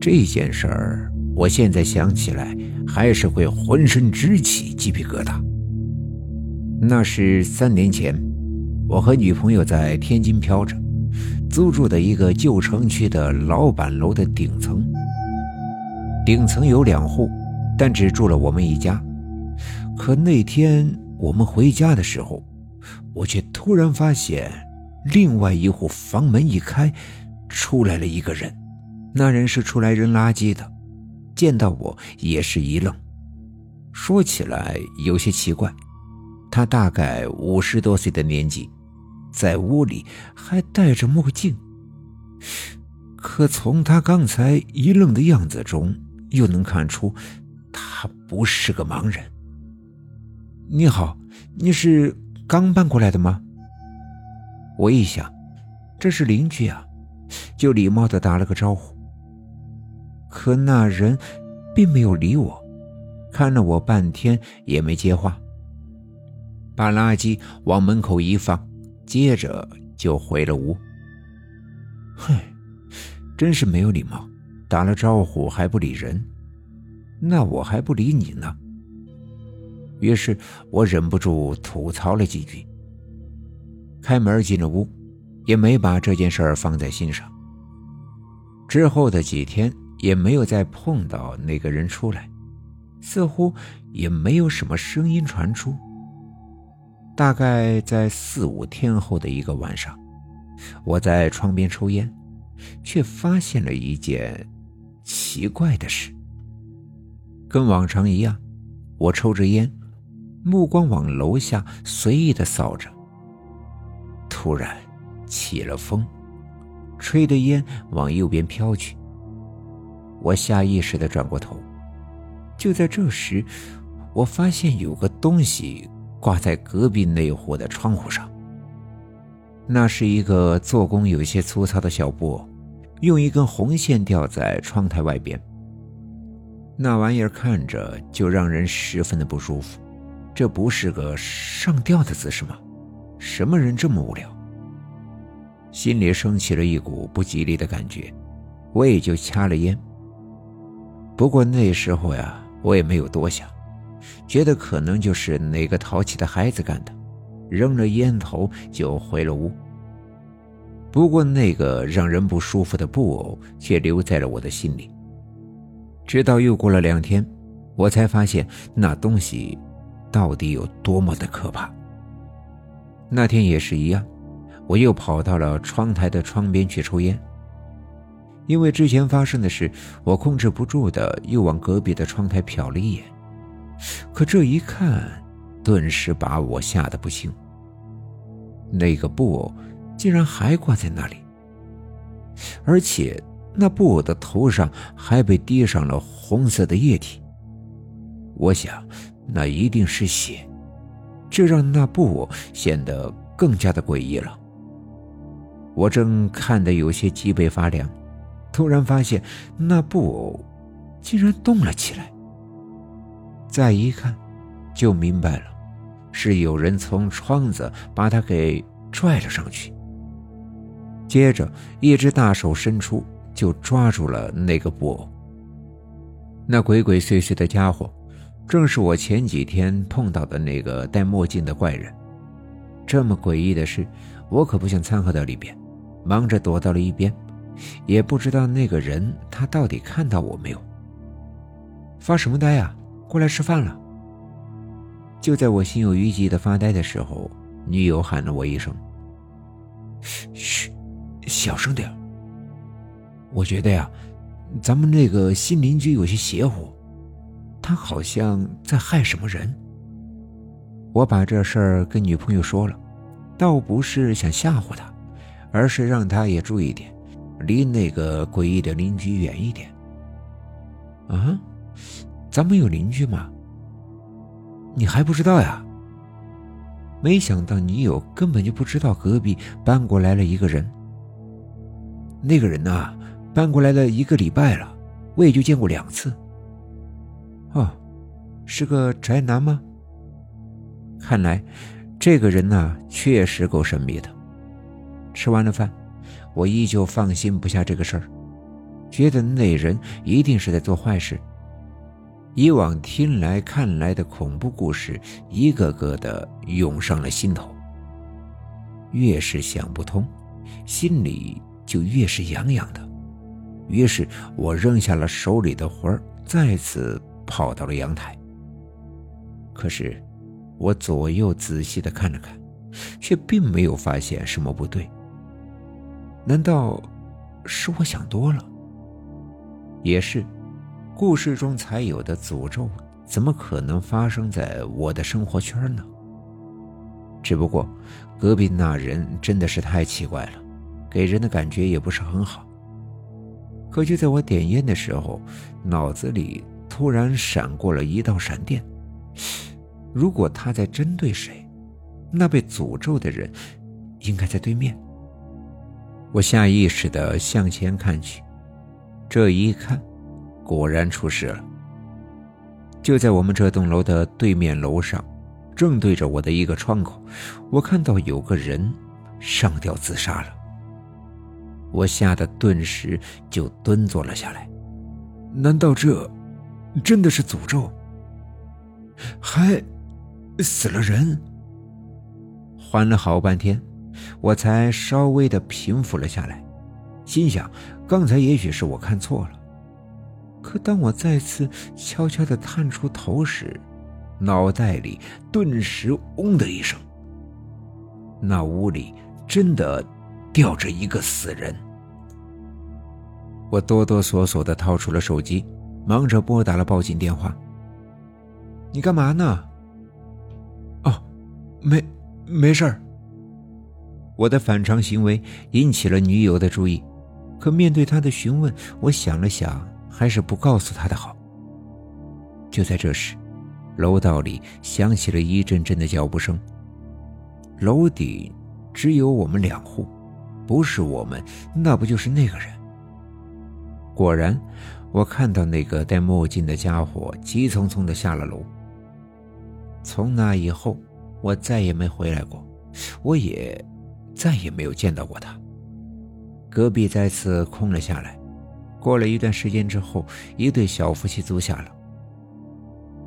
这件事儿，我现在想起来还是会浑身直起鸡皮疙瘩。那是三年前，我和女朋友在天津飘着，租住的一个旧城区的老板楼的顶层。顶层有两户，但只住了我们一家。可那天我们回家的时候，我却突然发现，另外一户房门一开，出来了一个人。那人是出来扔垃圾的，见到我也是一愣。说起来有些奇怪。他大概五十多岁的年纪，在屋里还戴着墨镜。可从他刚才一愣的样子中，又能看出他不是个盲人。你好，你是刚搬过来的吗？我一想，这是邻居啊，就礼貌的打了个招呼。可那人并没有理我，看了我半天也没接话。把垃圾往门口一放，接着就回了屋。哼，真是没有礼貌，打了招呼还不理人，那我还不理你呢。于是我忍不住吐槽了几句，开门进了屋，也没把这件事放在心上。之后的几天也没有再碰到那个人出来，似乎也没有什么声音传出。大概在四五天后的一个晚上，我在窗边抽烟，却发现了一件奇怪的事。跟往常一样，我抽着烟，目光往楼下随意的扫着。突然起了风，吹的烟往右边飘去。我下意识的转过头，就在这时，我发现有个东西。挂在隔壁那户的窗户上。那是一个做工有些粗糙的小布偶，用一根红线吊在窗台外边。那玩意儿看着就让人十分的不舒服，这不是个上吊的姿势吗？什么人这么无聊？心里升起了一股不吉利的感觉，我也就掐了烟。不过那时候呀，我也没有多想。觉得可能就是哪个淘气的孩子干的，扔了烟头就回了屋。不过那个让人不舒服的布偶却留在了我的心里。直到又过了两天，我才发现那东西到底有多么的可怕。那天也是一样，我又跑到了窗台的窗边去抽烟。因为之前发生的事，我控制不住的又往隔壁的窗台瞟了一眼。可这一看，顿时把我吓得不轻。那个布偶竟然还挂在那里，而且那布偶的头上还被滴上了红色的液体。我想，那一定是血，这让那布偶显得更加的诡异了。我正看得有些脊背发凉，突然发现那布偶竟然动了起来。再一看，就明白了，是有人从窗子把他给拽了上去。接着，一只大手伸出，就抓住了那个布偶。那鬼鬼祟祟的家伙，正是我前几天碰到的那个戴墨镜的怪人。这么诡异的事，我可不想掺和到里边，忙着躲到了一边，也不知道那个人他到底看到我没有。发什么呆呀？过来吃饭了。就在我心有余悸的发呆的时候，女友喊了我一声：“嘘，小声点。”我觉得呀，咱们那个新邻居有些邪乎，他好像在害什么人。我把这事儿跟女朋友说了，倒不是想吓唬她，而是让她也注意点，离那个诡异的邻居远一点。啊？咱们有邻居吗？你还不知道呀？没想到女友根本就不知道隔壁搬过来了一个人。那个人呢，搬过来了一个礼拜了，我也就见过两次。哦，是个宅男吗？看来这个人呢，确实够神秘的。吃完了饭，我依旧放心不下这个事儿。觉得那人一定是在做坏事。以往听来看来的恐怖故事，一个个的涌上了心头。越是想不通，心里就越是痒痒的。于是我扔下了手里的活儿，再次跑到了阳台。可是，我左右仔细的看了看，却并没有发现什么不对。难道是我想多了？也是，故事中才有的诅咒，怎么可能发生在我的生活圈呢？只不过，隔壁那人真的是太奇怪了，给人的感觉也不是很好。可就在我点烟的时候，脑子里突然闪过了一道闪电。如果他在针对谁，那被诅咒的人应该在对面。我下意识地向前看去，这一看，果然出事了。就在我们这栋楼的对面楼上。正对着我的一个窗口，我看到有个人上吊自杀了。我吓得顿时就蹲坐了下来。难道这真的是诅咒？还死了人？缓了好半天，我才稍微的平复了下来，心想刚才也许是我看错了。可当我再次悄悄的探出头时，脑袋里顿时“嗡”的一声，那屋里真的吊着一个死人。我哆哆嗦嗦的掏出了手机，忙着拨打了报警电话。你干嘛呢？哦，没，没事儿。我的反常行为引起了女友的注意，可面对她的询问，我想了想，还是不告诉她的好。就在这时。楼道里响起了一阵阵的脚步声。楼底只有我们两户，不是我们，那不就是那个人？果然，我看到那个戴墨镜的家伙急匆匆的下了楼。从那以后，我再也没回来过，我也再也没有见到过他。隔壁再次空了下来。过了一段时间之后，一对小夫妻租下了。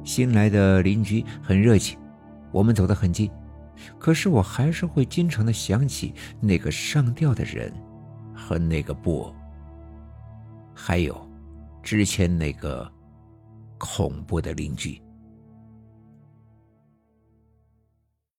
新来的邻居很热情，我们走得很近，可是我还是会经常的想起那个上吊的人，和那个布偶，还有之前那个恐怖的邻居。